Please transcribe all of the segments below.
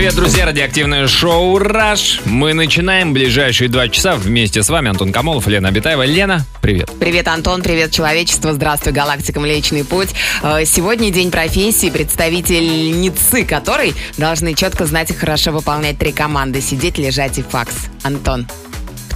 Привет, друзья, радиоактивное шоу «Раш». Мы начинаем ближайшие два часа вместе с вами. Антон Камолов, Лена Абитаева. Лена, привет. Привет, Антон, привет, человечество, здравствуй, галактика Млечный Путь. Э, Сегодня день профессии, представительницы которой должны четко знать и хорошо выполнять три команды. Сидеть, лежать и факс. Антон,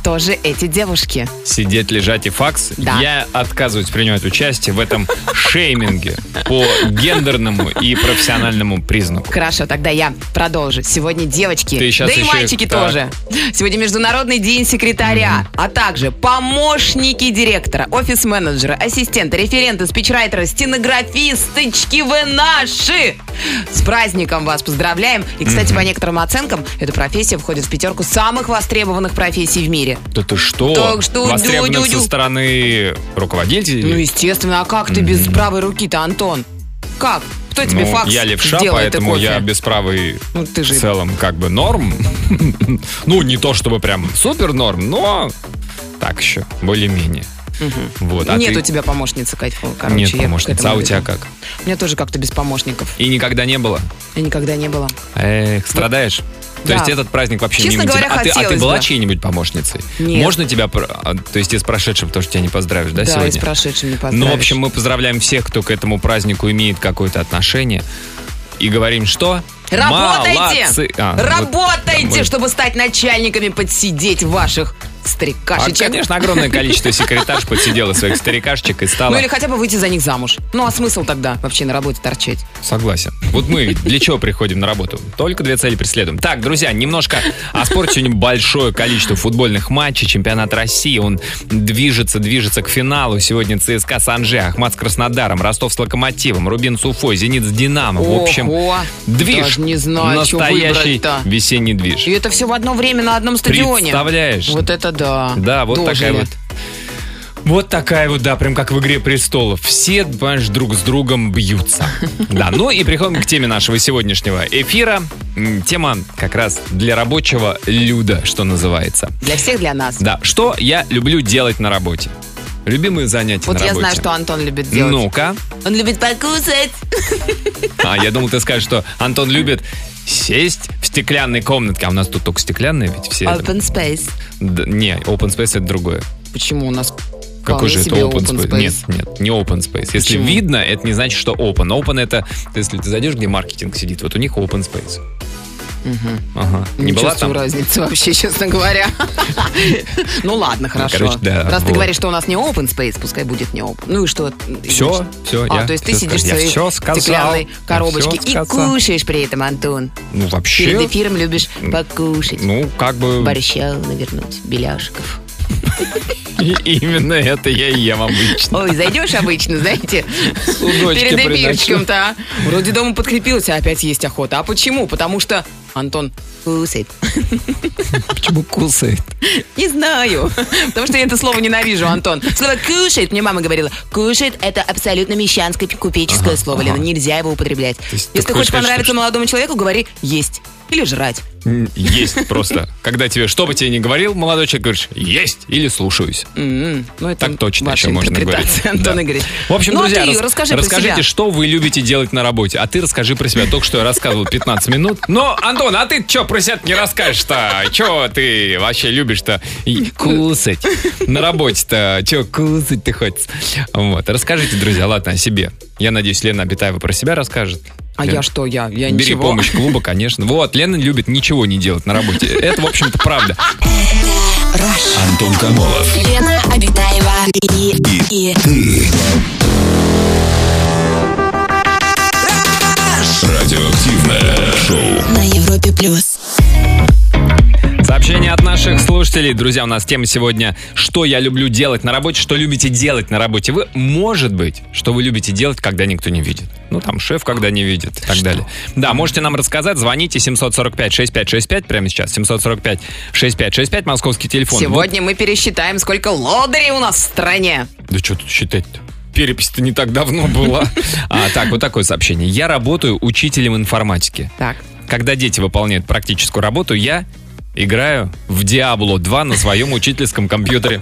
кто же эти девушки? Сидеть, лежать и факс. Да. Я отказываюсь принимать участие в этом шейминге по гендерному и профессиональному признаку. Хорошо, тогда я продолжу. Сегодня девочки, Ты щас да и еще- мальчики так. тоже. Сегодня Международный день секретаря, а также помощники директора, офис-менеджера, ассистенты, референты, спичрайтеры, стенографисточки вы наши! С праздником вас поздравляем. И, кстати, по некоторым оценкам, эта профессия входит в пятерку самых востребованных профессий в мире. Да ты что? Так что Востребованных со стороны руководителей? Ну, естественно, а как ты без правой руки-то, Антон? Как? Кто тебе Ну, факс я левша, поэтому я без правой Ну, ты же- в целом как бы норм. ну, не то чтобы прям супер норм, но так еще, более-менее. Вот, а Нет ты- у тебя помощницы, фу, короче. Нет помощницы, а у тебя как? У меня тоже как-то без помощников. И никогда не было? И никогда не было. Эх, страдаешь? То Да. есть этот праздник вообще Честно мимо говоря, тебя. А ты, а ты была бы. чьей-нибудь помощницей? Нет. Можно тебя, а, то есть и с прошедшим, потому что тебя не поздравишь, да, Да, сегодня? и с прошедшим не Ну, поздравишь. в общем, мы поздравляем всех, кто к этому празднику имеет какое-то отношение. И говорим, что? Работайте! Молодцы! А, вот, Работайте, мы- чтобы стать начальниками, подсидеть ваших А, старикашечек. конечно, огромное количество секретарш подсидело своих старикашечек и стало... Ну или хотя бы выйти за них замуж. Ну а смысл тогда вообще на работе торчать? Согласен. Вот мы для чего приходим на работу? Только две цели преследуем. Так, друзья, немножко о спорте. Сегодня большое количество футбольных матчей. Чемпионат России, он движется, движется к финалу. Сегодня ЦСКА с Анже, Ахмат с Краснодаром, Ростов с Локомотивом, Рубин с Уфой, Зенит с Динамо. В общем, Ого, движ. даже не знаю, Настоящий весенний движ. И это все в одно время на одном стадионе. Представляешь? Вот это да. Да, вот Дожили. такая вот. Вот такая вот, да, прям как в «Игре престолов». Все, понимаешь, друг с другом бьются. Да, ну и приходим к теме нашего сегодняшнего эфира. Тема как раз для рабочего люда, что называется. Для всех, для нас. Да, что я люблю делать на работе? Любимые занятия Вот на я работе. знаю, что Антон любит делать. Ну-ка. Он любит покусать. А, я думал, ты скажешь, что Антон любит сесть в стеклянной комнатке. А у нас тут только стеклянные, ведь все... Open space. Да, не, open space это другое. Почему у нас Какой же это себе open, space? space? Нет, нет, не open space. Если Почему? видно, это не значит, что open. Open это, если ты зайдешь, где маркетинг сидит, вот у них open space. Ага. Не, Не была чувствую там? разницы вообще, честно говоря. Ну ладно, хорошо. короче, да, Раз ты говоришь, что у нас не open space, пускай будет не open. Ну и что? Все, все, А, я то есть ты сидишь в своей стеклянной коробочке и кушаешь при этом, Антон. Ну, вообще, Перед эфиром любишь покушать. ну, как бы, Борща навернуть, беляшиков. и- именно это я и ем обычно. Ой, зайдешь обычно, знаете, перед эфирчиком-то, а? Вроде дома подкрепился, а опять есть охота. А почему? Потому что Антон кусает. Почему кусает? Не знаю. Потому что я это слово ненавижу, Антон. Слово «кушает», мне мама говорила, «кушает» — это абсолютно мещанское купеческое слово, Лена. Нельзя его употреблять. есть Если ты хочешь понравиться что- молодому человеку, говори «есть» или «жрать». Есть просто. Когда тебе, что бы тебе ни говорил, молодой человек, говоришь, есть или слушаюсь. М, Ну, это Так точно еще можно говорить. Антон Да. Игоревич. В общем, ну, а друзья, ты рас- расскажи про расскажите, себя. что вы любите делать на работе. А ты расскажи про себя. Только что я рассказывал 15 минут. Но, Антон, а ты что про себя не расскажешь-то? Че ты вообще любишь-то и кусать? На работе-то че кусать ты хочешь? Вот. Расскажите, друзья, ладно, о себе. Я надеюсь, Лена Абитаева про себя расскажет. А Лен, я что? Я, я Бери ничего. помощь клуба, конечно. Вот, Лена любит ничего не делать на работе. Это, в общем-то, правда. Антон Камолов. Лена Обитаева и, и, Радиоактивное шоу. на Европе плюс. Сообщение от наших слушателей. Друзья, у нас тема сегодня «Что я люблю делать на работе?» Что любите делать на работе? Вы, может быть, что вы любите делать, когда никто не видит. Ну, там, шеф, когда не видит и так далее. Да, можете нам рассказать. Звоните 745-6565 прямо сейчас. 745-6565, московский телефон. Сегодня мы пересчитаем, сколько лодырей у нас в стране. Вот- Да что тут считать-то? Перепись-то не так давно была. А, так, вот такое сообщение. Я работаю учителем информатики. Так. когда дети выполняют практическую работу, я играю в Diablo 2 на своем учительском компьютере.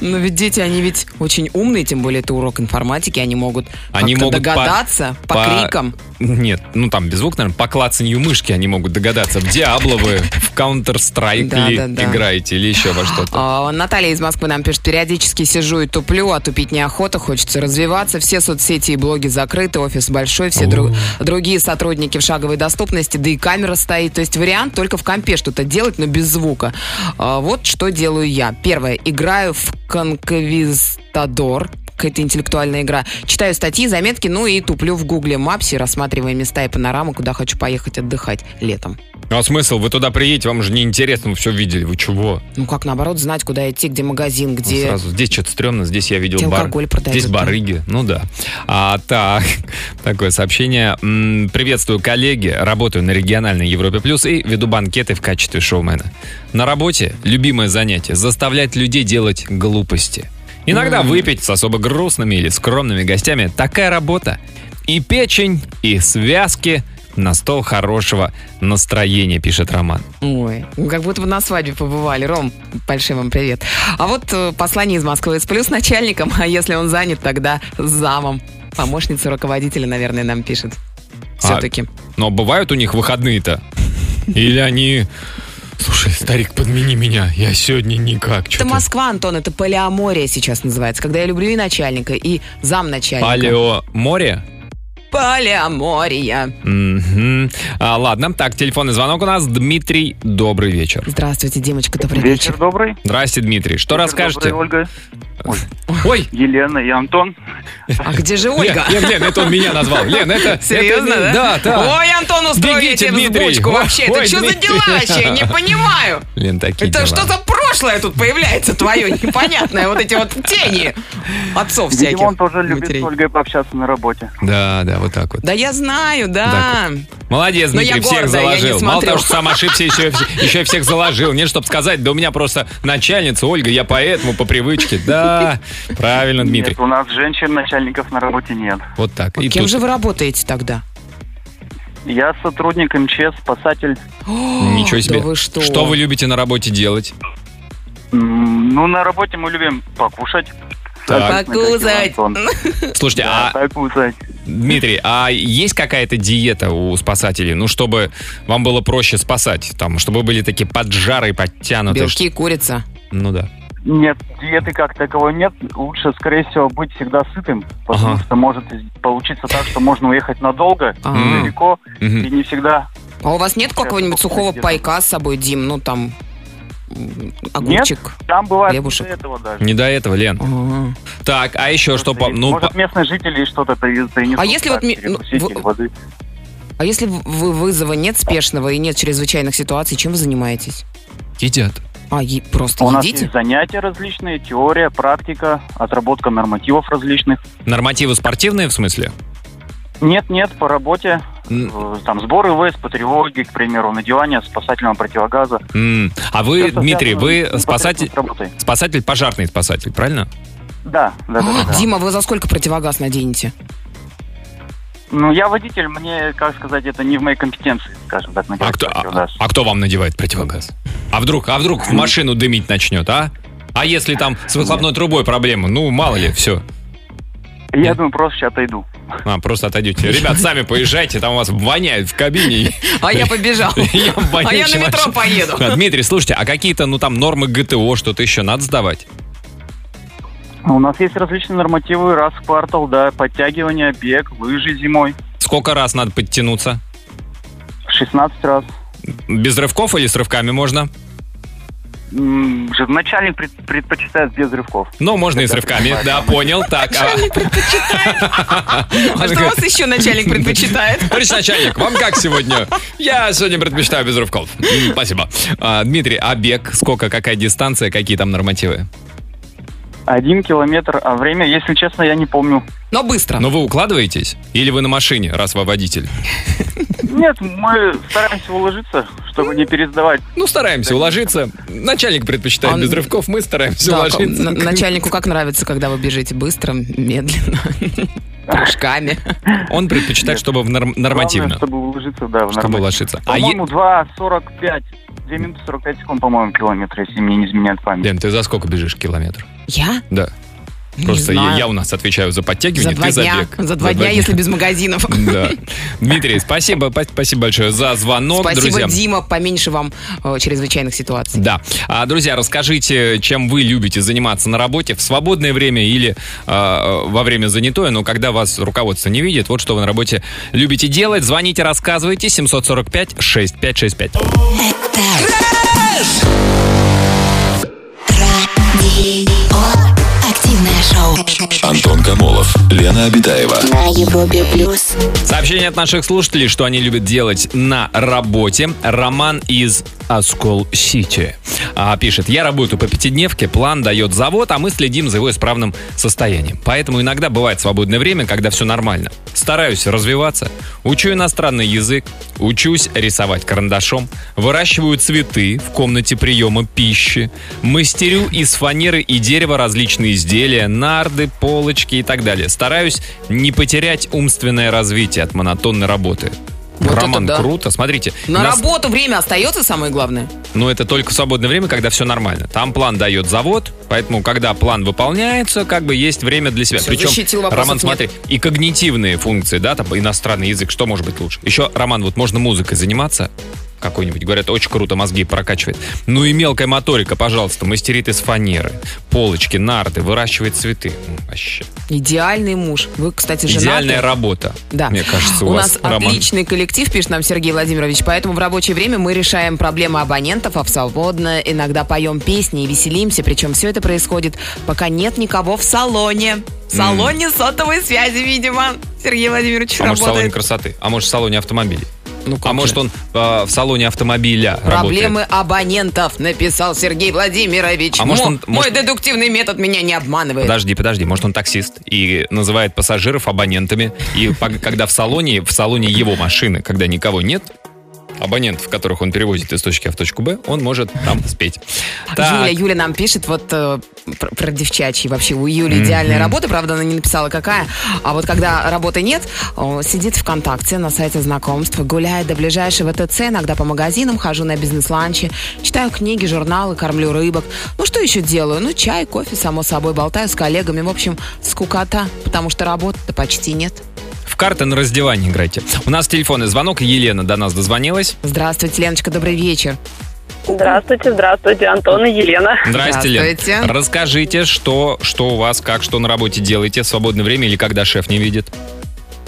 Но ведь дети, они ведь очень умные, тем более это урок информатики, они могут Они могут по- догадаться по, по- крикам. Нет, ну там без звук, наверное, по клацанью мышки они могут догадаться. В Diablo вы в Counter-Strike Да, ли да, да. играете или еще во что-то. А, Наталья из Москвы нам пишет, периодически сижу и туплю, а тупить неохота, хочется развиваться. Все соцсети и блоги закрыты, офис большой, все дру- другие сотрудники в шаговой доступности, да и камера стоит. То есть вариант только в компе что-то делать, но без звука. А, Вот что делаю я. Первое, играю в Конквистадор, какая-то интеллектуальная игра. Читаю статьи, заметки, ну и туплю в гугле Мапсе, рассматривая места и панорамы, куда хочу поехать отдыхать летом. Ну а смысл? Вы туда приедете, вам же неинтересно, вы все видели. Вы чего? Ну как, наоборот, знать, куда идти, где магазин, Ну, где... Сразу здесь что-то стрёмно, здесь я видел Где бар. алкоголь продают, Здесь да. барыги, ну да. А, так, такое сообщение. Приветствую, коллеги. Работаю на региональной Европе Плюс и веду банкеты в качестве шоумена. На работе любимое занятие – заставлять людей делать глупости. Иногда выпить с особо грустными или скромными гостями – такая работа. И печень, и связки на стол хорошего настроения, пишет Роман. Ой, как будто бы на свадьбе побывали. Ром, большой вам привет. А вот э, послание из Москвы с плюс начальником, а если он занят, тогда замом. Помощница руководителя, наверное, нам пишет. Все-таки. Но бывают у них выходные-то? Или они... Слушай, старик, подмени меня, я сегодня никак. Это Москва, Антон, это полиамория сейчас называется, когда я люблю и начальника, и замначальника. Палео море? Полиамория. Мгм. А, ладно, так, телефонный звонок у нас. Дмитрий, добрый вечер. Здравствуйте, девочка, добрый Вечер вечер. добрый. Здрасте, Дмитрий. Что Вечер расскажете? добрый, Ольга, Ой, Елена и Антон. А где же Ольга? Лен, Лен, Лен, это он меня назвал. Лен, это... Серьезно, это- да? Да, да. Ой, Антон, устроили Бегите, Дмитрий. взбучку вообще. Ой, Это что за дела вообще? Не понимаю. Лен, такие Это дела. что за прошлое тут появляется твое непонятное? Вот эти вот тени отцов всяких. Видимо, он тоже любит матерей. с Ольгой пообщаться на работе. Да, да, вот так вот. Да я знаю, да. Молодец, Но я Дмитрий, всех гордая, я не заложил. Мало того, что сам ошибся, еще, и- еще и всех заложил. Нет, чтобы сказать, да у меня просто начальница Ольга, я поэтому по привычке. Да, правильно, Дмитрий. Нет, у нас женщин начальников на работе нет. Вот так. И Кем тут же вы работаете тогда? Я сотрудник МЧС, спасатель. ничего Да себе. вы что? вы любите на работе делать? Ну, на работе мы любим покушать. Так. Антон. Слушайте, Да, а, покушать. Дмитрий, а есть какая-то диета у спасателей? Ну, чтобы вам было проще спасать, там, чтобы вы были такие поджарые, подтянутые. Белки, курица. Ну да. Нет, диеты как таковой нет. Лучше, скорее всего, быть всегда сытым, потому Ага. что может получиться так, что можно уехать надолго, А. М. далеко, Мгм. и не всегда. А у вас нет какого-нибудь сухого где-то. пайка с собой, Дим? Ну, там, огурчик. Там бывает Хлебушек. до этого даже. Не до этого, Лен. Ага. Так, а еще что? по- Может, Ну, может, по- местные жители что-то принесут. А если вот ну, воды. А если вы- вызова нет спешного и нет чрезвычайных ситуаций, чем вы занимаетесь? едят. А, е- просто У нас едите? есть занятия различные, теория, практика, отработка нормативов различных. Нормативы спортивные, в смысле? Нет, нет, по работе. Э, Там сборы ВС по тревоге, к примеру, надевание спасательного противогаза. м. А вы, Всё, Дмитрий, связано вы непосредственно спасатель, с работой. спасатель, пожарный спасатель, правильно? Да, да, да, да, да. Дима, вы за сколько противогаз наденете? Ну, я водитель, мне, как сказать, это не в моей компетенции, скажем так, А надевать кто, а, противогаз. а кто вам надевает противогаз? А вдруг, а вдруг в машину дымить начнет, а? А если там с выхлопной трубой проблема? Ну, мало ли, все. Я думаю, просто сейчас отойду. А, просто отойдете. Ребят, сами поезжайте, там у вас воняет в кабине. А я побежал. Я А я на метро поеду. А, Дмитрий, слушайте, а какие-то, ну, там, нормы ГТО, что-то еще надо сдавать? У нас есть различные нормативы, раз в квартал, да, подтягивание, бег, лыжи зимой. Сколько раз надо подтянуться? 16 раз. Без рывков или с рывками можно? Начальник пред- предпочитает без рывков. Ну, можно и с рывками. Да, понял. Так, а- А что у вас еще начальник предпочитает? Товарищ начальник, вам как сегодня? Я сегодня предпочитаю без рывков. Спасибо. А, Дмитрий, а бег? Сколько, какая дистанция, какие там нормативы? Один километр, а время, если честно, я не помню. Но быстро. Но вы укладываетесь? Или вы на машине, раз вы водитель? Нет, мы стараемся уложиться, чтобы не пересдавать. Ну, стараемся уложиться. Начальник предпочитает Он- без рывков, мы стараемся Да, уложиться. н- начальнику как нравится, когда вы бежите быстро, медленно? Прыжками. Он предпочитает, чтобы в норм- нормативно. Главное, чтобы уложиться, да, в Чтобы норматив. ложиться. А е- По-моему, 2.45, 2 минуты 45 секунд, по-моему, километр, если мне не изменяет память. Лен, ты за сколько бежишь километр? Я? Да. Не Просто я, знаю. я у нас отвечаю за За подтягивание, два ты за дня. бег. За два дня, если без магазинов. Да. Дмитрий, спасибо, па- спасибо большое за звонок, Спасибо, друзья. Дима, поменьше вам э, чрезвычайных ситуаций. Да. А, друзья, расскажите, чем вы любите заниматься на работе в свободное время или а, во время занятое, но когда вас руководство не видит, вот что вы на работе любите делать. Звоните, рассказывайте. 745-6565. Радио. Антон Камолов, Лена Обитаева. На Европе плюс. Сообщение от наших слушателей, что они любят делать на работе. Роман из Оскол-Сити а, пишет. Я работаю по пятидневке, план дает завод, а мы следим за его исправным состоянием. Поэтому иногда бывает свободное время, когда все нормально. Стараюсь развиваться, учу иностранный язык, учусь рисовать карандашом, выращиваю цветы в комнате приема пищи, мастерю из фанеры и дерева различные изделия, нарды, полочки и так далее. Стараюсь не потерять умственное развитие от монотонной работы. Вот Роман, да. круто. Смотрите. На нас- работу время остается самое главное. но это только в свободное время, когда все нормально. Там план дает завод, поэтому когда план выполняется, как бы есть время для себя. Всё, Причем, Роман, нет. смотри, и когнитивные функции, да, там иностранный язык, что может быть лучше? Еще, Роман, вот можно музыкой заниматься, какой-нибудь, говорят, очень круто мозги прокачивает. Ну и мелкая моторика, пожалуйста, мастерит из фанеры, полочки, нарды, выращивает цветы. Вообще. Идеальный муж. Вы, кстати, женаты. Идеальная работа. Да. Мне кажется, у, у вас, нас Роман. отличный коллектив, пишет нам Сергей Владимирович, поэтому в рабочее время мы решаем проблемы абонентов, а в свободное иногда поем песни и веселимся, причем все это происходит, пока нет никого в салоне. В салоне сотовой связи, видимо. Сергей Владимирович А может, в салоне работает. красоты? А может, в салоне автомобилей? Ну, А может, же? он э, в салоне автомобиля Проблемы работает? абонентов, написал Сергей Владимирович. А может, Мо- он- Мой может- дедуктивный метод меня не обманывает. Подожди, подожди, может он таксист и называет пассажиров абонентами, и когда в салоне, в салоне его машины, когда никого нет, абонентов, которых он перевозит из точки А в точку Б, он может там спеть. Так, Юля, Юля нам пишет вот э, про, про девчачьи вообще. У Юли идеальная работа, правда, она не написала какая. А вот когда работы нет, сидит ВКонтакте на сайте знакомств, гуляет до ближайшего ТЦ, иногда по магазинам, хожу на бизнес-ланчи, читаю книги, журналы, кормлю рыбок. Ну что еще делаю? Ну чай, кофе, само собой, болтаю с коллегами. В общем, скукота, потому что работы-то почти нет. в карты на раздевание играйте. У нас телефонный звонок, Елена до нас дозвонилась. Здравствуйте, Леночка, добрый вечер. Здравствуйте, здравствуйте, Антон и Елена. Здрасте, Лен. Здравствуйте. Расскажите, что, что у вас, как, что на работе делаете в свободное время или когда шеф не видит?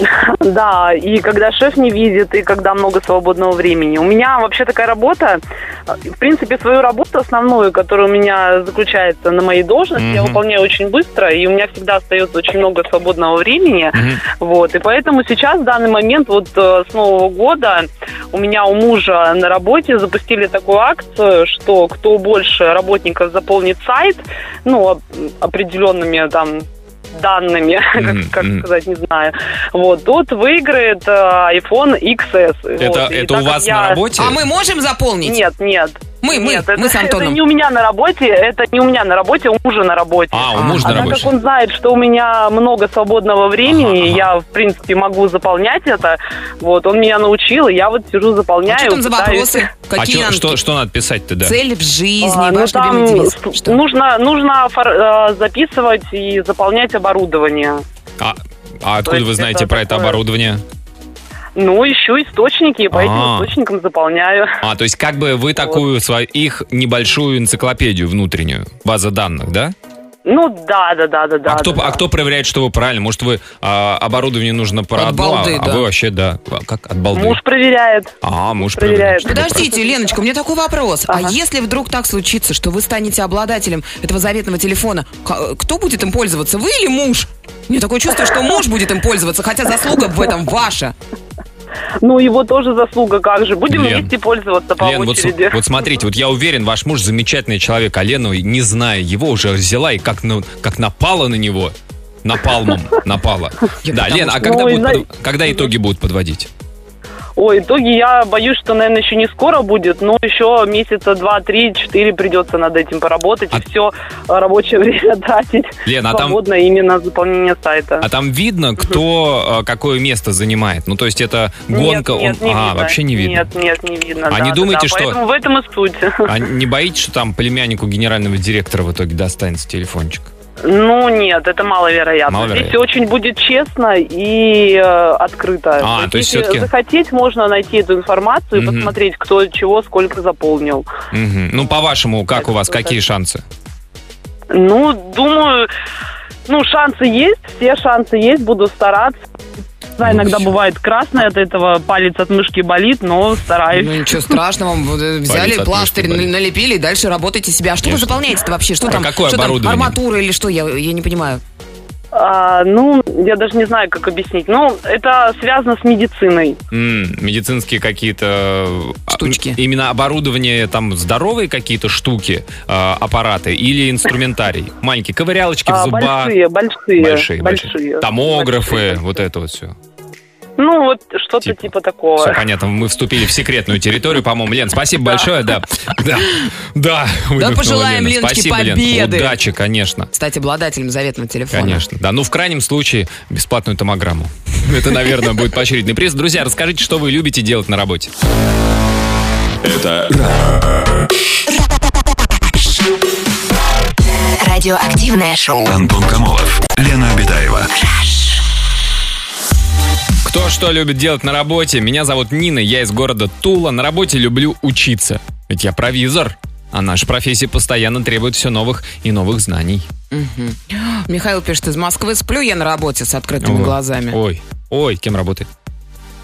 Да, и когда шеф не видит, и когда много свободного времени. У меня вообще такая работа, э, в принципе, свою работу основную, которая у меня заключается на моей должности, я Мгм. выполняю очень быстро, и у меня всегда остается очень много свободного времени. Мгм. Вот, и поэтому сейчас, в данный момент, вот э, с Нового года, у меня у мужа на работе запустили такую акцию, что кто больше работников заполнит сайт, ну, оп- определенными там данными, Мгм, как, как сказать, не знаю. Вот, тот выиграет э, iPhone XS. Это, Вот, это у так вас я- на работе? А мы можем заполнить? Нет, нет. Мы, мы, Нет, мы это, с Антоном. это не у меня на работе, это не у меня на работе, у мужа на работе. А, у А, мужа А на так работе. как он знает, что у меня много свободного времени, Ага, ага. я, в принципе, могу заполнять это, вот, он меня научил, и я вот сижу, заполняю. А что там за пытаюсь. вопросы? А Какие чё- нам что, что надо писать-то, да? Цель в жизни, А, ну, ваш там девиз. Что? нужно, нужно фор- э, записывать и заполнять оборудование. А, а откуда есть вы знаете это про это такое- оборудование? Ну, ищу источники, и по А. этим источникам заполняю. А, то есть как бы вы такую свою, их небольшую энциклопедию внутреннюю, база данных, да? Ну, да, да, да, да, да. а, кто, да, а кто проверяет, что вы правильно? Может, вы а, оборудование нужно про От одно, балды, а, а да. вы вообще, да, а, как от балды? Муж проверяет. А, муж проверяет. проверяет. что вы Подождите, Леночка, у меня такой вопрос. А Ага. если вдруг так случится, что вы станете обладателем этого заветного телефона, к- кто будет им пользоваться, вы или муж? Мне такое чувство, что муж будет им пользоваться, хотя заслуга в этом ваша. Ну, его тоже заслуга, как же. Будем Лен. вместе пользоваться по Лен, вот, очереди. вот смотрите, вот я уверен, ваш муж замечательный человек, а Лена, не зная его, уже взяла и как, на- как напала на него. Напалмом напала. Да, Лен, а когда, Ну, под- когда итоги будут подводить? Ой, итоги я боюсь, что, наверное, еще не скоро будет, но еще месяца два, три, четыре придется над этим поработать А- и все рабочее время тратить Лена, а там- именно заполнение сайта. А там видно, кто э, какое место занимает? Ну, то есть это гонка... Нет, нет, не а, видно. вообще не видно. Нет, нет, не видно. А да, не думаете, да. что- Поэтому в этом и суть. А не боитесь, что там племяннику генерального директора в итоге достанется телефончик? Ну, нет, это маловероятно. Маловероятно. Здесь очень будет честно и э, открыто. А, то есть если всё-таки- захотеть, можно найти эту информацию и Мгм. посмотреть, кто чего, сколько заполнил. Мгм. Ну, по-вашему, как у вас, Это- какие шансы? Ну, думаю, ну, шансы есть, все шансы есть, буду стараться. Да, Ну, иногда всё. бывает красный от этого, палец от мышки болит, но стараюсь. Ну ничего страшного, э, взяли Палец пластырь, налепили и дальше работайте себя. А что вы заполняете-то вообще? Что А там? какое что там, оборудование? арматура или что? Я, я не понимаю. А, ну, я даже не знаю, как объяснить. Ну, это связано с медициной. М, медицинские какие-то... а, Штучки. Именно оборудование, там, здоровые какие-то штуки, а, аппараты или инструментарий? Маленькие ковырялочки в А, зубах? большие, большие, Большие. Томографы, вот это вот все. Ну, вот что-то Типа. типа, такого. Все понятно, мы вступили в секретную территорию, по-моему. Лен, спасибо большое, да. Да, да. выдохнула пожелаем Лена. Леночке Спасибо, Лен. победы. Удачи, конечно. Стать обладателем заветного телефона. Конечно, да. Ну, в крайнем случае, бесплатную томограмму. Это, наверное, будет поощрительный приз. Друзья, расскажите, что вы любите делать на работе. Это Радиоактивное шоу. Антон Камолов, Лена Обитаева. Кто что любит делать на работе? Меня зовут Нина, я из города Тула. На работе люблю учиться. Ведь я провизор. А наша профессия постоянно требует все новых и новых знаний. Мгм. Михаил пишет, из Москвы сплю я на работе с открытыми Ой, глазами. Ой, ой, кем работает?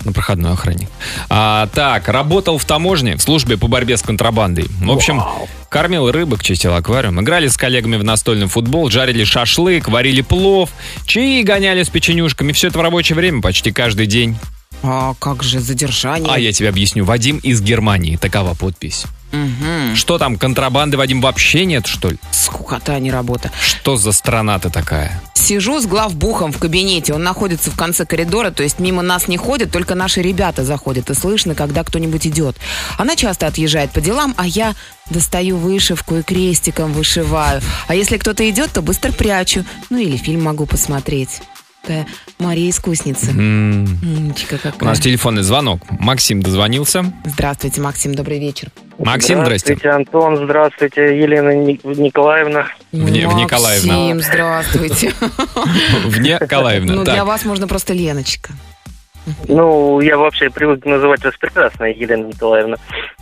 На проходной охранник. А, так, работал в таможне в службе по борьбе с контрабандой. В общем, кормил рыбок, чистил аквариум. Играли с коллегами в настольный футбол, жарили шашлык, варили плов, чаи гоняли с печенюшками. Все это в рабочее время почти каждый день. А как же задержание? А я тебе объясню. Вадим из Германии. Такова подпись. Мгм. Что там, контрабанды, Вадим, вообще нет, что ли? Скукота, а не работа. Что за страна ты такая? Сижу с главбухом в кабинете, он находится в конце коридора, то есть мимо нас не ходят, только наши ребята заходят, и слышно, когда кто-нибудь идет. Она часто отъезжает по делам, а я достаю вышивку и крестиком вышиваю. А если кто-то идет, то быстро прячу. Ну или фильм могу посмотреть. Такая Мария Искусница. Умничка У нас телефонный звонок. Максим дозвонился. Здравствуйте, Максим, добрый вечер. Максим, здрасте. Здравствуйте, Антон, здравствуйте, Елена Ник- Николаевна. В Не- в Николаевна. Максим, здравствуйте. В Николаевна. Ну, для вас можно просто Леночка. Ну, я вообще привык называть вас прекрасной, Елена Николаевна.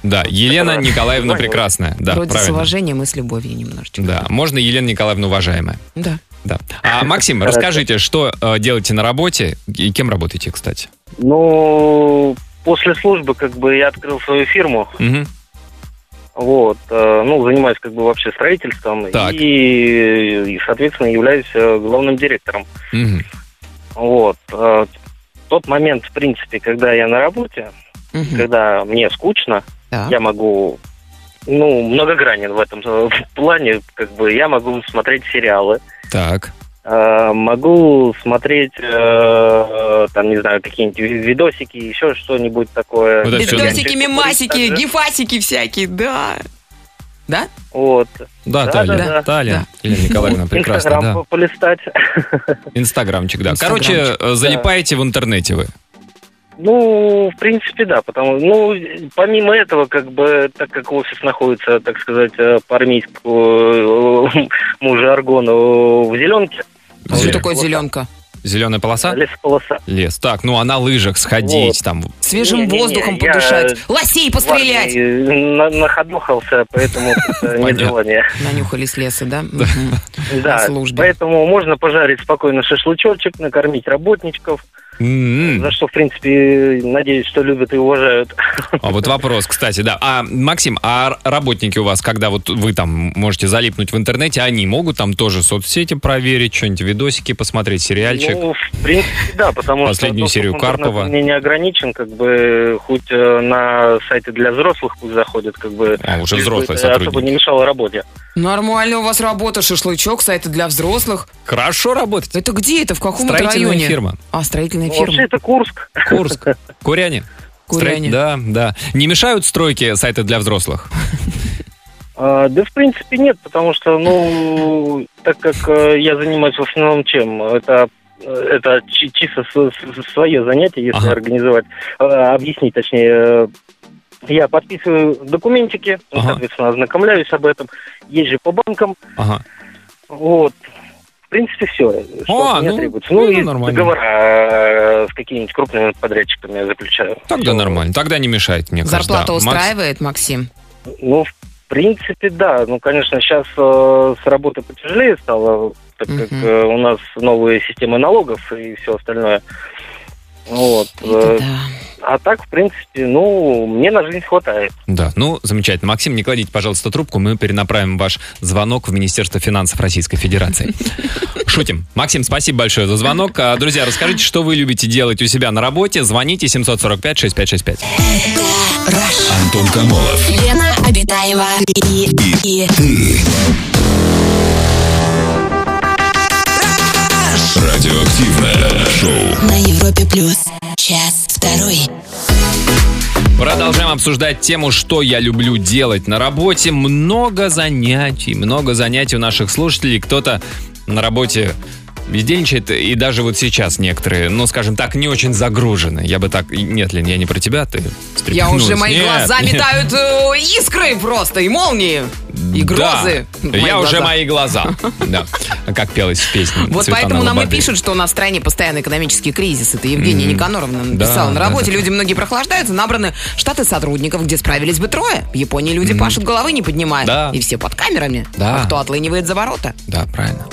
Да, Елена. Николаевна. Прекрасная. Да, Вроде с правильно. уважением и с любовью немножечко. Да, можно Елена Николаевна Уважаемая. Да. Да. А, Максим, расскажите, что э, делаете на работе и кем работаете, кстати? Ну, после службы как бы я открыл свою фирму, Мгм. Вот, э, ну, занимаюсь как бы вообще строительством Так. и, и, соответственно, являюсь э, главным директором. Мгм. Вот. э, Тот момент, в принципе, когда я на работе, Мгм. когда мне скучно, Так. я могу, ну, многогранен в этом плане, как бы я могу смотреть сериалы, Так. Э, могу смотреть, э, там, не знаю, какие-нибудь ви- видосики, еще что-нибудь такое. Вот Видосики, мемасики, гифасики всякие, да. Да? Вот. Да, Да, Таля, да, да, Таля. Елена Николаевна, прекрасно, Инстаграм да. по- полистать. Инстаграмчик, да. Короче, э, залипаете в интернете вы. Ну, в принципе, да, потому ну, помимо этого, как бы, так как офис находится, так сказать, э, по армейскому э, жаргону в зеленке, Что Зелё- такое зеленка? Зеленая полоса? лесополоса. Лес. Так, ну а на лыжах сходить, Вот. там. Свежим Не-не-не, воздухом я подышать, лосей пострелять. На, находухался, поэтому как-то нет желания. Нанюхались леса, да? Да, поэтому можно пожарить спокойно шашлычочек, накормить работничков, М-м. за что, в принципе, надеюсь, что любят и уважают. А вот вопрос, кстати, да. А, Максим, а работники у вас, когда вот вы там можете залипнуть в интернете, они могут там тоже соцсети проверить, что-нибудь, видосики посмотреть, сериальчик? Ну, в принципе, да, потому Последнюю что серию в интернет Карпова. мне не ограничен, как бы, хоть э, на сайты для взрослых пусть заходят, как бы. А, уже взрослые это особо сотрудники. не мешало работе. Нормально у вас работа, шашлычок, сайты для взрослых. Хорошо работать. Это где это? В каком это Строительная районе? фирма. А, строительная Ну, фирма. вообще это Курск. Курск. Куряне. Куряние. Да, да. Не мешают стройки сайты для взрослых? А, да, в принципе, нет, потому что, ну, так как э, я занимаюсь в основном чем? Это это чи- чисто с- с- свое занятие, если Ага. организовать, э, объяснить, точнее, э, я подписываю документики, Ага. соответственно, ознакомляюсь об этом, езжу по банкам, Ага. вот. В принципе, все, что А, от меня ну, требуется. Ну, ну, и нормально. договора э, с какими-нибудь крупными подрядчиками я заключаю. Тогда нормально. Тогда не мешает, мне кажется. Зарплата да. Макс? устраивает, Максим? Ну, в принципе, да. Ну, конечно, сейчас э, с работы потяжелее стало, так как Мгм. э, у нас новые системы налогов и все остальное. Вот. Это Э, да. А так, в принципе, ну, мне на жизнь хватает. Да, ну, замечательно. Максим, не кладите, пожалуйста, трубку, мы перенаправим ваш звонок в Министерство финансов Российской Федерации. Шутим. Максим, спасибо большое за звонок. А, Друзья, расскажите, что вы любите делать у себя на работе. Звоните 745-6565. Антон Камолов. Лена Обитаева и, и Радиоактивное шоу. на Европе плюс. Час второй. Продолжаем обсуждать тему, что я люблю делать на работе. Много занятий, много занятий у наших слушателей. Кто-то на работе бездельничает, и даже вот сейчас некоторые, ну, скажем так, не очень загружены. Я бы так... Нет, Лен, я не про тебя, ты Я уже, мои Нет, глаза нет. метают э, искры просто, и молнии, и грозы. Да, я уже мои глаза. Да, как пелось в песне. Вот поэтому нам и Лободы. пишут, что у нас в стране постоянный экономический кризис. Это Евгения Никаноровна написала. Да, на работе да. люди многие прохлаждаются, набраны штаты сотрудников, где справились бы трое. В Японии люди пашут головы не поднимая. Да. И все под камерами. Да. А кто отлынивает за ворота? Да, правильно.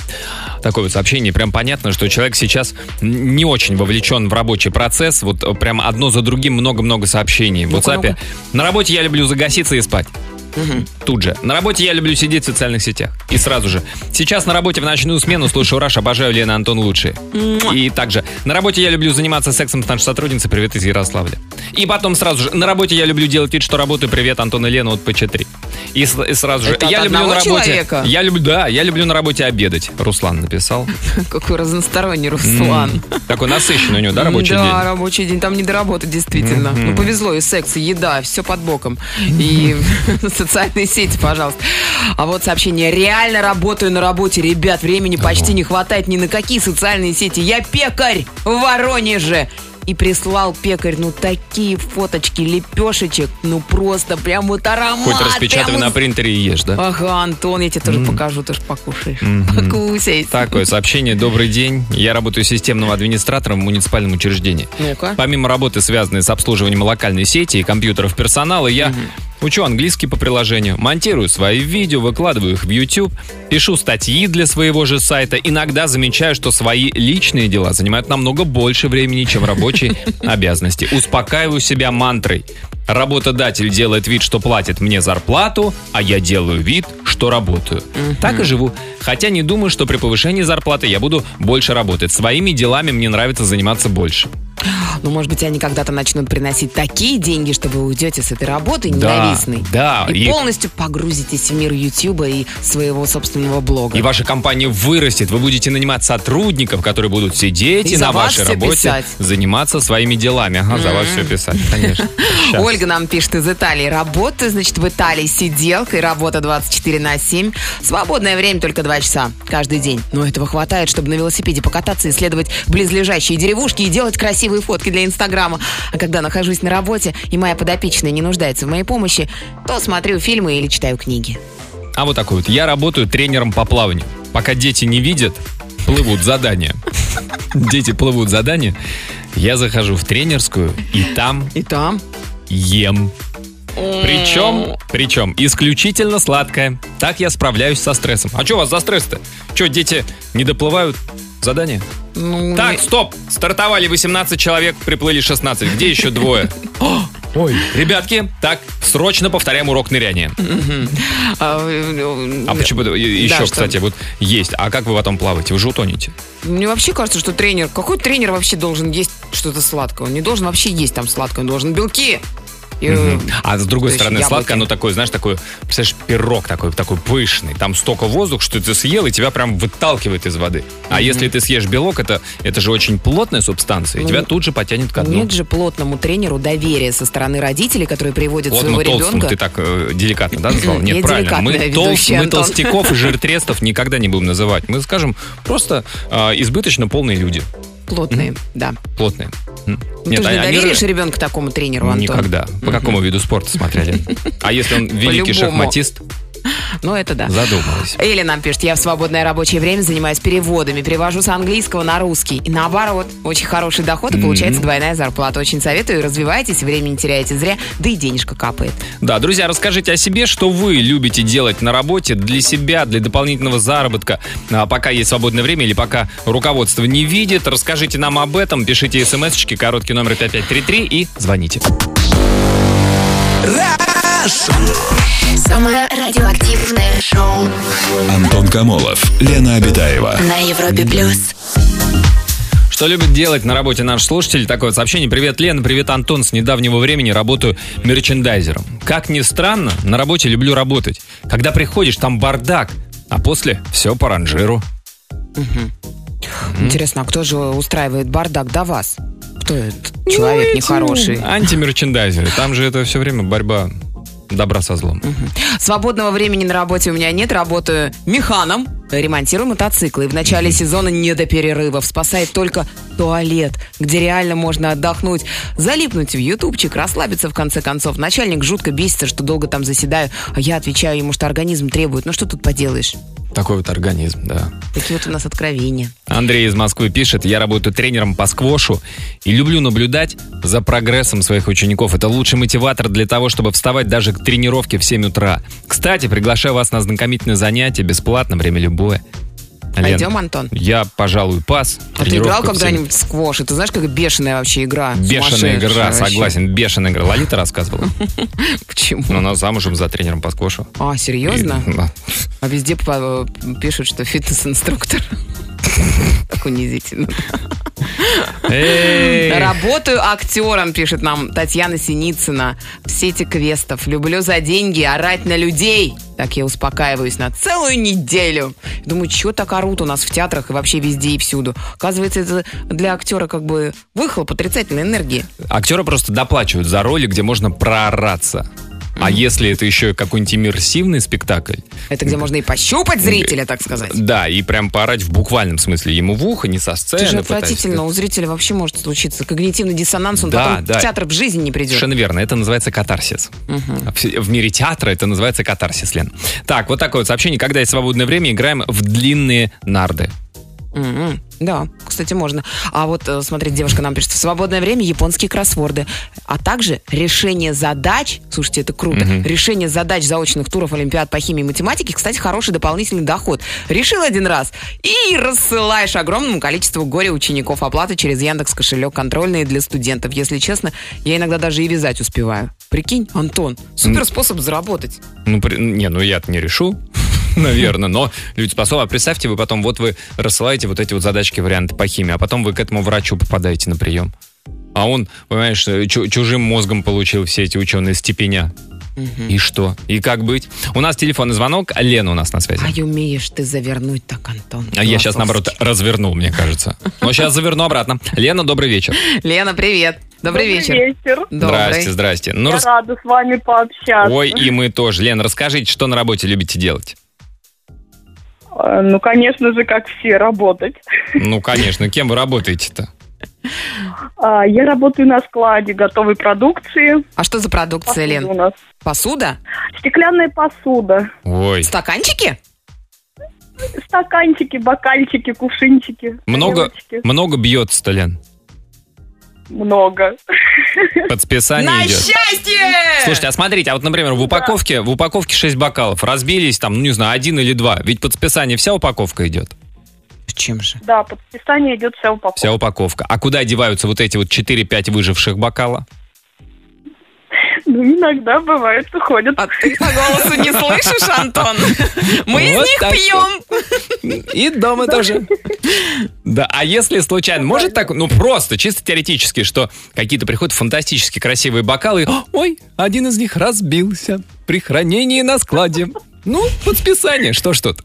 Такое вот сообщение. Прям понятно, что человек сейчас не очень вовлечен в рабочий процесс. Вот прям одно за другим много-много сообщений. В WhatsApp. На работе я люблю загаситься и спать. Тут же. На работе я люблю сидеть в социальных сетях. И сразу же. Сейчас на работе в ночную смену слушаю Раш, обожаю Лена Антон лучшие. И также. На работе я люблю заниматься сексом с нашей сотрудницей. Привет из Ярославля. И потом сразу же. На работе я люблю делать вид, что работаю. Привет, Антон и Лена от ПЧ3. И, и сразу же. Это я люблю на работе. человека? Я люблю, да, я люблю на работе обедать. Руслан написал. Какой разносторонний Руслан. Такой насыщенный у него, да, рабочий да, день? рабочий день. Там не до работы, действительно. Ну, повезло, и секс, и еда, все под боком. И социальные сети, пожалуйста. А вот сообщение. Реально работаю на работе, ребят. Времени почти не хватает ни на какие социальные сети. Я пекарь в Воронеже. И прислал пекарь, ну, такие фоточки лепешечек, ну, просто прям вот аромат. Хоть распечатывай прям на принтере и ешь, да? Ага, Антон, я тебе тоже покажу, ты же покушаешь. Мгм. Покусай. Такое сообщение. Добрый день. Я работаю системным администратором в муниципальном учреждении. Ну-ка. Помимо работы, связанной с обслуживанием локальной сети и компьютеров персонала, я учу английский по приложению, монтирую свои видео, выкладываю их в YouTube, пишу статьи для своего же сайта. Иногда замечаю, что свои личные дела занимают намного больше времени, чем рабочие обязанности. Успокаиваю себя мантрой. Работодатель делает вид, что платит мне зарплату, а я делаю вид, что работаю. Так и живу. Хотя не думаю, что при повышении зарплаты я буду больше работать. Своими делами мне нравится заниматься больше. Ну, может быть, они когда-то начнут приносить такие деньги, что вы уйдете с этой работы Да, ненавистной. да, И, и- полностью погрузитесь в мир Ютуба и своего собственного блога. И ваша компания вырастет. Вы будете нанимать сотрудников, которые будут сидеть И и, на вашей работе писать. заниматься своими делами. Ага, за вас все писать, конечно. Ольга нам пишет из Италии. Работаю, значит, в Италии сиделкой, работа 24 на 7. Свободное время только 2 часа каждый день. Но этого хватает, чтобы на велосипеде покататься, исследовать близлежащие деревушки и делать красивые фотки для Инстаграма. А когда нахожусь на работе, и моя подопечная не нуждается в моей помощи, то смотрю фильмы или читаю книги. А вот такой вот. Я работаю тренером по плаванию. Пока дети не видят, плывут задания. Дети плывут задания. Я захожу в тренерскую, и там И там... ем. Причем, причем исключительно сладкое. Так я справляюсь со стрессом. А что у вас за стресс-то? Что, дети не доплывают задание? Ну, Так, стоп! Стартовали 18 человек, приплыли 16. Где еще двое? Ой, ребятки, так, срочно повторяем урок ныряния. а, э, А почему? Да, Еще, что? кстати, вот есть. А как вы потом плаваете? Вы же утонете. Мне вообще кажется, что тренер... Какой тренер вообще должен есть что-то сладкое? Он не должен вообще есть там сладкое. Он должен белки Мгм. А с другой стороны, яблоки. сладкое, оно такое, знаешь, такой, представляешь, пирог такой, такой пышный. Там столько воздуха, что ты съел, и тебя прям выталкивает из воды. А если ты съешь белок, это, это же очень плотная субстанция, и Ну, тебя тут же потянет ко дну. Нет же плотному тренеру доверия со стороны родителей, которые приводят Плотному своего толстому ребенка. ты так э, деликатно, да, назвал? Я Нет, правильно. Мы, ведущая, мы толстяков и жиртрестов никогда не будем называть. Мы скажем просто э, избыточно полные люди. Плотные, да. Плотные. М. Ну, ты же не они- доверишь ребенка такому тренеру, Антон? Никогда. По какому виду спорта смотрели? А если он великий шахматист, Ну, это да. задумалась. Элли нам пишет, я в свободное рабочее время занимаюсь переводами, перевожу с английского на русский. И наоборот, очень хороший доход и получается двойная зарплата. Очень советую, развивайтесь, время не теряете зря, да и денежка капает. Да, друзья, расскажите о себе, что вы любите делать на работе для себя, для дополнительного заработка, а, пока есть свободное время или пока руководство не видит. Расскажите нам об этом, пишите смс-очки, короткий номер 5533 и звоните. Самое радиоактивное шоу Антон Камолов, Лена Обитаева. на Европе плюс. Что любит делать на работе наш слушатель? Такое вот сообщение. Привет, Лена, привет, Антон. С недавнего времени работаю мерчендайзером. Как ни странно, на работе люблю работать. Когда приходишь, там бардак, а после все по ранжиру. Интересно, а кто же устраивает бардак до вас? Кто этот человек нехороший? Антимерчендайзеры. Там же это все время борьба добра со злом. Свободного времени на работе у меня нет. Работаю механом, ремонтирую мотоциклы. И в начале сезона не до перерывов. Спасает только туалет, где реально можно отдохнуть, залипнуть в ютубчик, расслабиться в конце концов. Начальник жутко бесится, что долго там заседаю, а я отвечаю ему, что организм требует. Ну что тут поделаешь? Такой вот организм, да. Такие вот у нас откровения. Андрей из Москвы пишет, я работаю тренером по сквошу и люблю наблюдать за прогрессом своих учеников. Это лучший мотиватор для того, чтобы вставать даже к тренировке в 7 утра. Кстати, приглашаю вас на знакомительное занятие, бесплатно, время любое. Лен, Пойдем, Антон? Я, пожалуй, пас. А ты играл когда-нибудь в сквош? Это знаешь, как бешеная вообще игра? Бешеная игра, вообще. согласен, бешеная игра. Лолита рассказывала. Почему? Но она замужем за тренером по сквошу. А, серьезно? И, да. А везде по- пишут, что фитнес-инструктор. Так унизительно. Работаю актером, пишет нам Татьяна Синицына в сети квестов. Люблю за деньги орать на людей. Так я успокаиваюсь на целую неделю. Думаю, что так орут у нас в театрах и вообще везде и всюду. Оказывается, это для актера как бы выхлоп отрицательной энергии. Актеры просто доплачивают за роли, где можно проораться. А если это еще какой-нибудь иммерсивный спектакль, Это где можно и пощупать зрителя, так сказать. да, и прям поорать в буквальном смысле ему в ухо, не со сцены. Это же отвратительно. У зрителя вообще может случиться когнитивный диссонанс. Он Да, потом да. в театр в жизни не придет. Совершенно верно, это называется катарсис. В, в мире театра это называется катарсис, Лен. Так, вот такое вот сообщение. Когда есть свободное время, играем в длинные нарды. Мгм. Да, кстати, можно. А вот, э, смотрите, девушка нам пишет, в свободное время японские кроссворды, а также решение задач, слушайте, это круто, решение задач заочных туров Олимпиад по химии и математике, кстати, хороший дополнительный доход. Решил один раз и рассылаешь огромному количеству горе-учеников оплаты через Яндекс кошелек, контрольные для студентов. Если честно, я иногда даже и вязать успеваю. Прикинь, Антон, супер способ заработать. Ну, при- не, ну я-то не решу, наверное, но люди способны. А представьте, вы потом, вот вы рассылаете вот эти вот задачки, варианты по химии, а потом вы к этому врачу попадаете на прием. А он, понимаешь, э, чу- чужим мозгом получил все эти ученые степеня. И что? И как быть? У нас телефонный звонок, а Лена у нас на связи. Ай, умеешь ты завернуть так, Антон. А я сейчас, наоборот, развернул, мне кажется. Но сейчас заверну обратно. Лена, добрый вечер. Лена, привет. Добрый, вечер. вечер. Добрый. Здрасте, здрасте. Ну, Я рас- рада с вами пообщаться. Ой, и мы тоже. Лен, расскажите, что на работе любите делать? Э, Ну, конечно же, как все, работать. Ну, конечно, кем вы работаете-то? А, Я работаю на складе готовой продукции. А что за продукция, Посуда у Лен? нас. Посуда? Стеклянная посуда. Ой, Стаканчики? Стаканчики, бокальчики, кувшинчики. много, тарелочки. много бьется-то, Лен. Много. Под списание На идет. счастье! Слушайте, а смотрите, а вот, например, в упаковке, в упаковке 6 бокалов, разбились там, ну, не знаю, один или два. Ведь под списание вся упаковка идет. Чем же? Да, под списание идет вся упаковка. Вся упаковка. А куда деваются вот эти вот 4-5 выживших бокала? Ну, иногда бывает, уходят. А ты по голосу не слышишь, Антон? Мы из Вот них так пьем. И дома тоже. Да, а если случайно, может так, ну просто, чисто теоретически, что какие-то приходят фантастически красивые бокалы, и, ой, один из них разбился при хранении на складе. Ну, под списание, что ж тут.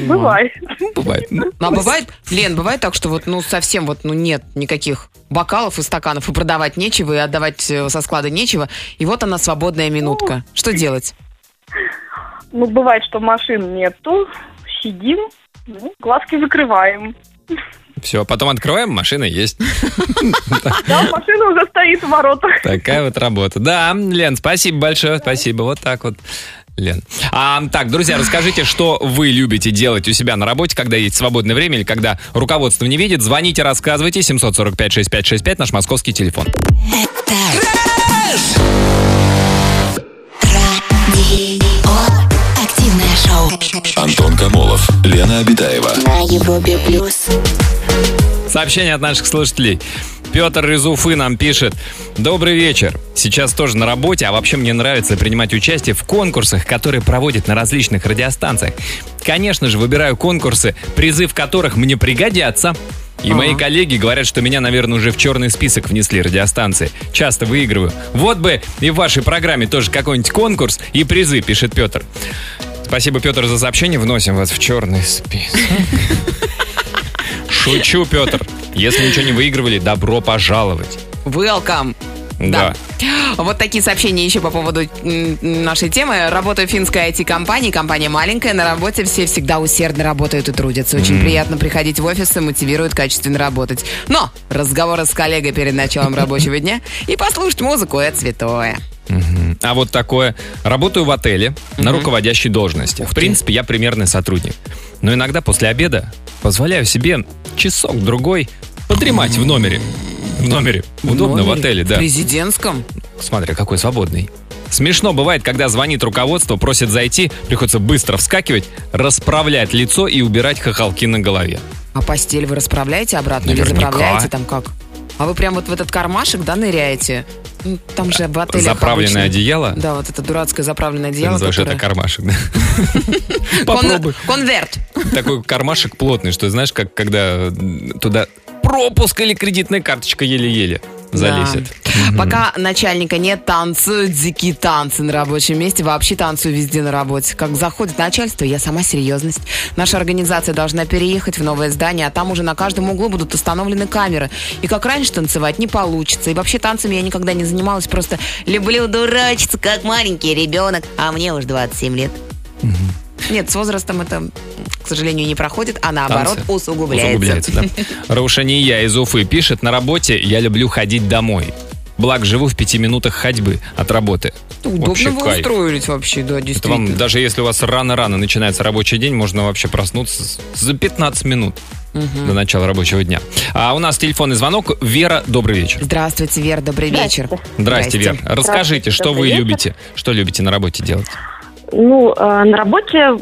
Бывает. Ну, Бывает. Ну, Ну, а бывает, Лен, бывает так, что вот, ну, совсем вот, ну, нет никаких бокалов и стаканов, и продавать нечего, и отдавать э, со склада нечего, и вот она свободная минутка. Что делать? Ну, бывает, что машин нету, сидим, ну, глазки закрываем. Все, потом открываем, машина есть. Да, машина уже стоит в воротах. Такая вот работа. Да, Лен, спасибо большое, спасибо. Вот так вот. Лен. А, так, друзья, расскажите, что вы любите делать у себя на работе, когда есть свободное время или когда руководство не видит. Звоните, рассказывайте. 745-6565, наш московский телефон. Радио. Активное шоу. Антон Камолов, Лена Обитаева. На Европе плюс. Сообщение от наших слушателей. Петр из Уфы нам пишет. Добрый вечер. Сейчас тоже на работе, а вообще мне нравится принимать участие в конкурсах, которые проводят на различных радиостанциях. Конечно же, выбираю конкурсы, призы в которых мне пригодятся. И мои коллеги говорят, что меня, наверное, уже в черный список внесли радиостанции. Часто выигрываю. Вот бы и в вашей программе тоже какой-нибудь конкурс и призы, пишет Петр. Спасибо, Петр, за сообщение. Вносим вас в черный список. Шучу, Петр. Если ничего не выигрывали, добро пожаловать. Welcome. Да. Вот такие сообщения еще по поводу нашей темы. Работаю в финской IT-компании, компания маленькая, на работе все всегда усердно работают и трудятся. Очень приятно приходить в офис и мотивируют качественно работать. Но разговоры с коллегой перед началом рабочего дня и послушать музыку – это святое. А вот такое. Работаю в отеле на руководящей должности. В принципе, я примерный сотрудник. Но иногда после обеда позволяю себе часок-другой подремать в номере. В номере. Удобно в отеле, да. В президентском? Смотри, какой свободный. Смешно бывает, когда звонит руководство, просит зайти, приходится быстро вскакивать, расправлять лицо и убирать хохолки на голове. А постель вы расправляете обратно или Наверняка. заправляете там как? А вы прям вот в этот кармашек, да, ныряете? Ну, Там же в отеле Заправленное одеяло? Да, вот это дурацкое заправленное Ты одеяло. это которое- кармашек, да? Попробуй. Конверт. Такой кармашек плотный, что знаешь, как когда туда пропуск или кредитная карточка еле-еле залезет. Да. Пока начальника нет, танцуют дикие танцы на рабочем месте. Вообще танцую везде на работе. Как заходит начальство, я сама серьезность. Наша организация должна переехать в новое здание, а там уже на каждом углу будут установлены камеры. И как раньше танцевать не получится. И вообще танцами я никогда не занималась. Просто люблю дурачиться, как маленький ребенок. А мне уже 27 лет. Нет, с возрастом это, к сожалению, не проходит, а наоборот Танцы усугубляется. Усугубляется, да. Раушания из Уфы пишет, на работе я люблю ходить домой. Благо, живу в пяти минутах ходьбы от работы. Удобно Вообще вы кайф. устроились вообще, да, Это действительно. вам, даже если у вас рано-рано начинается рабочий день, можно вообще проснуться за 15 минут до начала рабочего дня. А у нас телефонный звонок. Вера, добрый вечер. Здравствуйте, Вер, добрый вечер. Здрасте, Вера. Здрасте. Расскажите, что вы вечер. любите? Что любите на работе делать? Ну, э, на работе,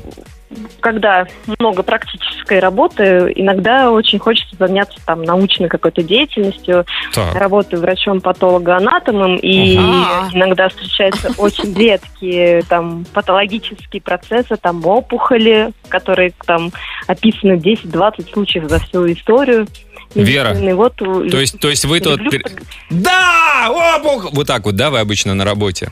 когда много практической работы, иногда очень хочется заняться там научной какой-то деятельностью. Так. Работаю врачом-патологоанатомом, и Ага. иногда встречаются очень редкие там патологические процессы, там опухоли, которые там описаны 10-20 случаев за всю историю. Вера. Вот, То есть, то есть вы тут... люблю Да! Опух! Вот так вот, да, вы обычно на работе?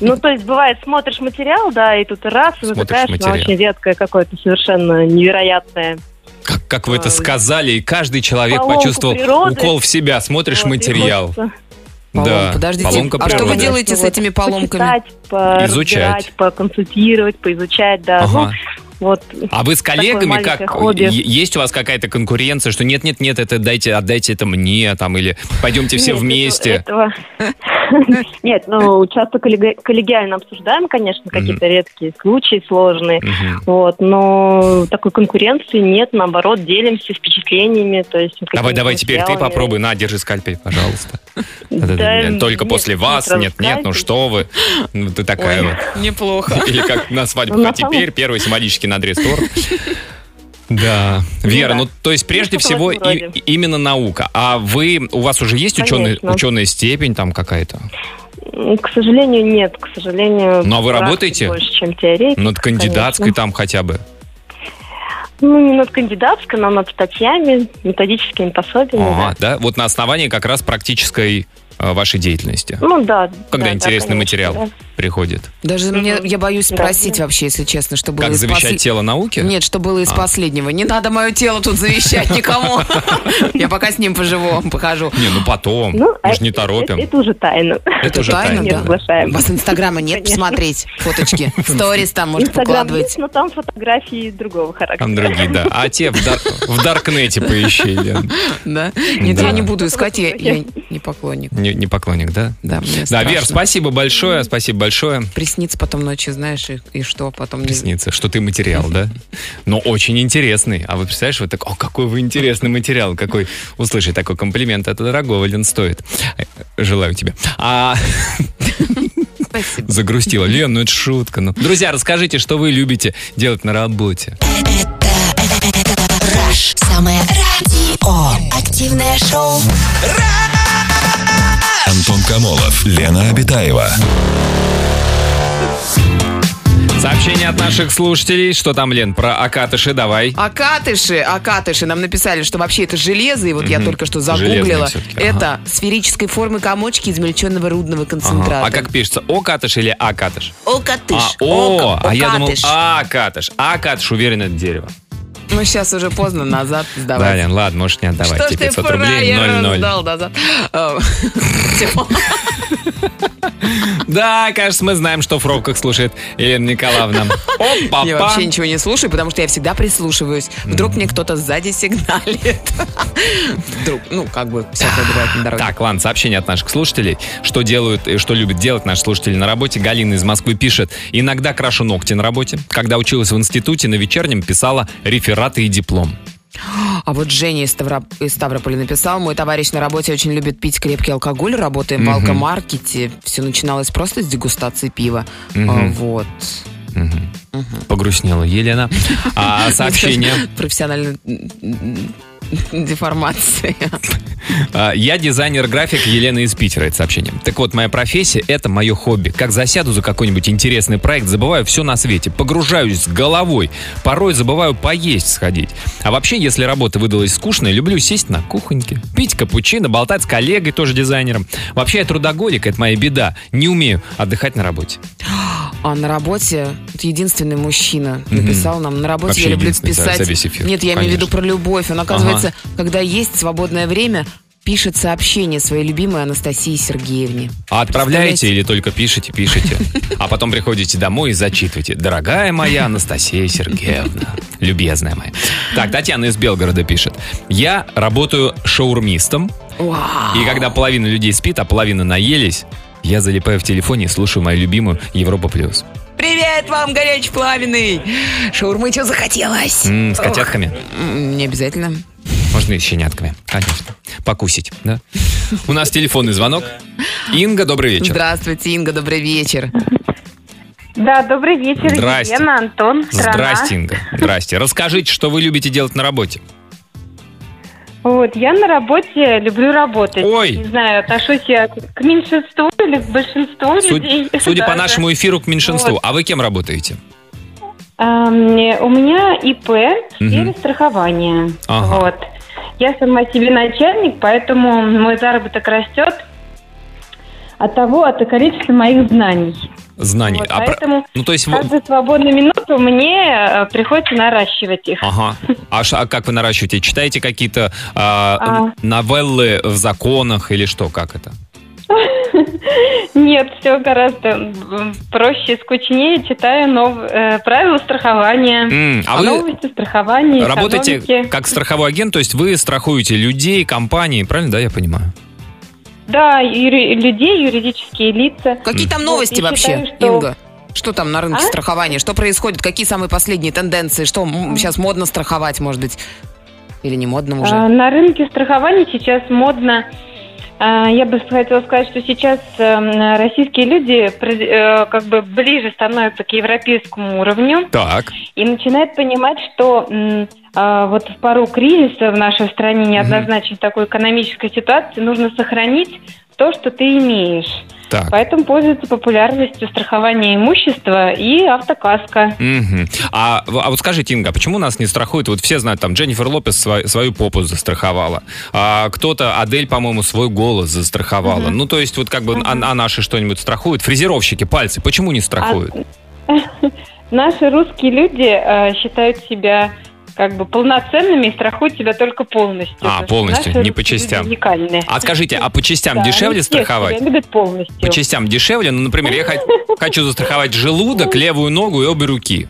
Ну, то есть, бывает, смотришь материал, да, и тут раз, и Смотришь натыкаешься на материал. очень редкое какое-то совершенно невероятное. Как, как вы это Ой. сказали, и каждый человек Поломку почувствовал природы. укол в себя. Смотришь Вот, материал. Полом- Да, Подождите, поломка а что вы делаете с вот этими поломками? Почитать, Изучать. поразбирать, поконсультировать, поизучать, да. Ага. Ну, вот. А вы с коллегами как хобби. есть у вас какая-то конкуренция, что нет, нет, нет, это дайте, отдайте это мне, там или пойдемте все Нет, вместе. Нет, ну, часто коллеги- коллегиально обсуждаем, конечно, какие-то редкие случаи сложные. Вот, но такой конкуренции нет, наоборот, делимся впечатлениями, то есть... Давай, давай, теперь ты попробуй, на, держи скальпель, пожалуйста. Только после вас, нет, нет, ну что вы, Ну, ты такая вот. Неплохо. Или как на свадьбу, Ну, а теперь первый символический надрез торт. Да. Вера, да. ну то есть прежде Ну, в всего именно наука. А вы, у вас уже есть ученая степень там какая-то? М, К сожалению, нет. К сожалению, Ну, а вы работаете? Больше, чем теоретика. Над кандидатской конечно. там хотя бы. Ну, не над кандидатской, но над статьями, методическими пособиями. Ага, да? Вот на основании как раз практической э, вашей деятельности. да. Ну, да. Когда да, интересный да, конечно, материал да. Приходит. Даже Мгм. мне, я боюсь спросить да. вообще, если честно, что было Как из завещать послед- тело науки? Нет, что было из А. последнего. Не надо мое тело тут завещать никому. Я пока с ним поживу, похожу. Не, ну потом. Ну, Мы а же не торопим. Это, уже тайна. Это уже тайна, да. У вас инстаграма нет посмотреть фоточки? Сторис там, может, выкладывать. но там фотографии другого характера. Там другие, да. А те в, дар- в Даркнете поищи. Да? Нет, я не буду искать, я, не поклонник. Не, поклонник, да? Да, Да. Вер, спасибо большое, спасибо большое. Приснится потом ночью, знаешь, и, и что потом... не- Приснится, что ты материал, да? Но очень интересный. А вы представляешь, вы так, о, какой вы интересный материал, какой... Услышать такой комплимент, это дорогого, Лен, стоит. Э, Желаю тебе. А Спасибо. загрустила. Лен, ну это шутка. Ну. Друзья, расскажите, что вы любите делать на работе. Раш. Самое радио. Активное шоу. Антон Камолов, Лена Обитаева. Сообщение от наших слушателей. Что там, Лен, про Акатыши давай. Акатыши, акатыши нам написали, что вообще это железо, и вот я Мгм. только что загуглила. Это сферической формы комочки измельченного рудного концентрата. Ага. А как пишется? Окатыш или Акатыш? Окатыш. А, о, Ока- а я думал. Акатыш. Акатыш, уверен, это дерево. Ну, сейчас уже поздно назад Да, сдавать. Лен, ладно, можешь не отдавать. Что Тебе ты 500 рублей, фраер 0-0. сдал назад? Да, кажется, мы знаем, что в пробках слушает Елена Николаевна. Опа, Я вообще ничего не слушаю, потому что я всегда прислушиваюсь. Вдруг мне кто-то сзади сигналит. Вдруг, ну, как бы, всякое бывает на дороге. Так, ладно, сообщение от наших слушателей. Что делают и что любят делать наши слушатели на работе. Галина из Москвы пишет. Иногда крашу ногти на работе. Когда училась в институте, на вечернем писала рефераты и диплом. А вот Женя из, Ставро- из Ставрополя написал, мой товарищ на работе очень любит пить крепкий алкоголь, работаем в Мгм. алкомаркете. Все начиналось просто с дегустации пива. А, Мгм. вот. Мгм. Погрустнела Елена. А сообщение. Профессиональная деформация. А, Я дизайнер-график Елена из Питера, это сообщение. Так вот, моя профессия — это мое хобби. Как засяду за какой-нибудь интересный проект, забываю все на свете, погружаюсь с головой, порой забываю поесть сходить. А вообще, если работа выдалась скучная, люблю сесть на кухоньке, пить капучино, болтать с коллегой, тоже дизайнером. Вообще, я трудоголик, это моя беда. Не умею отдыхать на работе. А на работе вот единственный мужчина написал нам, на работе Вообще я люблю писать. эфир, Нет, я имею в виду конечно. про любовь. Он, оказывается, когда есть свободное время, пишет сообщение своей любимой Анастасии Сергеевне. А отправляете или только пишете, пишете, а потом приходите домой и зачитываете. Дорогая моя Анастасия Сергеевна, любезная моя. Так, Татьяна из Белгорода пишет. Я работаю шаурмистом, Вау. и когда половина людей спит, а половина наелись, я залипаю в телефоне и слушаю мою любимую Европа Плюс. Привет вам, горячий пламенный! Шаурмы что захотелось? М, С Ох. котятками. М, Не обязательно. Можно и с щенятками, конечно. Покусить, да? У нас телефонный звонок. Инга, добрый вечер. Здравствуйте, Инга, добрый вечер. Да, добрый вечер, Здрасте. Елена, Антон, страна. Здрасте, Инга. Здрасте. Расскажите, что вы любите делать на работе. Вот, я на работе люблю работать. Ой. Не знаю, отношусь я к меньшинству или к большинству Суд- людей. Судя по нашему эфиру, к меньшинству. Вот. А вы кем работаете? Ам, У меня ИП в сфере Мгм. страхования. Ага. Вот. Я сама себе начальник, поэтому мой заработок растет от того, от количества моих знаний. Знаний. Вот, А про- поэтому Ну, то есть... каждую свободную минуту мне э, приходится наращивать их. Ага. А, а как вы наращиваете? Читаете какие-то а, А. новеллы в законах или что? Как это? Нет, все гораздо проще, скучнее. Читаю нов... э, правила страхования. М, а вы Новости страхования, Работаете экономики. как страховой агент, то есть вы страхуете людей, компании, правильно, да, я понимаю? Да, юри- людей, юридические лица. Какие там Вот, новости я вообще, считаю, что- Инга? Что там на рынке А? страхования? Что происходит? Какие самые последние тенденции? Что сейчас модно страховать, может быть? Или не модно уже? А, На рынке страхования сейчас модно. А, Я бы хотела сказать, что сейчас э, российские люди э, как бы ближе становятся к европейскому уровню Так. и начинают понимать, что а, вот в пару кризиса в нашей стране неоднозначной такой экономической ситуации нужно сохранить то, что ты имеешь. Так. Поэтому пользуется популярностью страхование имущества и автокаска. Мгм. А, а вот скажите, Инга, а почему нас не страхуют? Вот все знают, там Дженнифер Лопес сва- свою попу застраховала. А кто-то, Адель, по-моему, свой голос застраховала. Ну, то есть, вот как бы, а, а наши что-нибудь страхуют? Фрезеровщики, пальцы, почему не страхуют? Наши русские люди э, считают себя как бы полноценными и страхуют себя только полностью. А, полностью, не по частям. Уникальные. А скажите, а по частям дешевле страховать? любят полностью. По частям дешевле? Ну, например, я хо- хочу застраховать желудок, левую ногу и обе руки.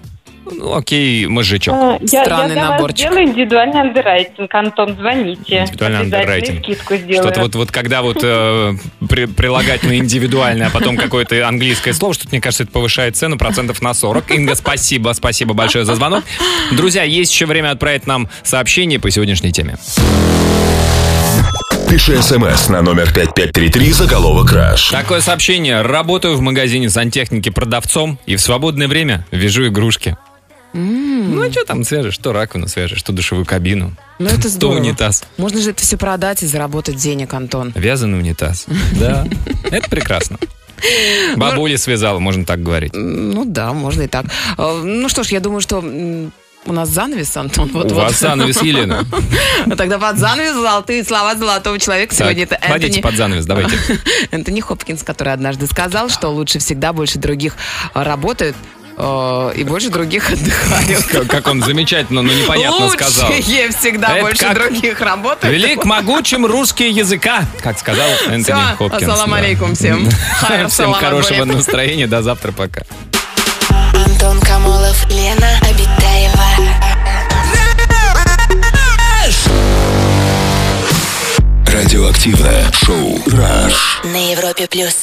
Ну, окей, мозжечок. А, Я, Странный я для наборчик. вас сделаю индивидуальный андеррайтинг. Антон, звоните. Индивидуальный андеррайтинг. скидку сделаю. Что-то вот, вот когда вот э, при- прилагательное индивидуальное, а потом какое-то английское слово, что-то, мне кажется, это повышает цену процентов на 40. Инга, спасибо, спасибо большое за звонок. Друзья, есть еще время отправить нам сообщение по сегодняшней теме. Пиши смс на номер 5533 заголовок «Краш». Такое сообщение. Работаю в магазине сантехники продавцом и в свободное время вяжу игрушки. Ну, а что там свяжешь? Что раковину свяжешь, что душевую кабину, Ну, это что здорово. унитаз. Можно же это все продать и заработать денег, Антон. Вязаный унитаз. Да, это прекрасно. Бабуля связала, можно так говорить. Ну да, можно и так. Э, Ну что ж, я думаю, что у нас занавес, Антон. Вот, У вот. вас занавес, Елена. Тогда под занавес золотые слова золотого человека Так, сегодня. Это кладите Энтони, под занавес, давайте. Энтони Хопкинс, который однажды сказал, что лучше всегда больше других э, работают и больше других отдыхают. Как- он замечательно, но непонятно сказал. Лучшие всегда Это больше других работают. Велик могучим русский языка, как сказал Энтони Хопкинс. ассалам алейкум всем. Всем хорошего настроения, до завтра, пока. Антон Камолов, Лена Обитаева. Радиоактивное шоу «Краш». На Европе плюс.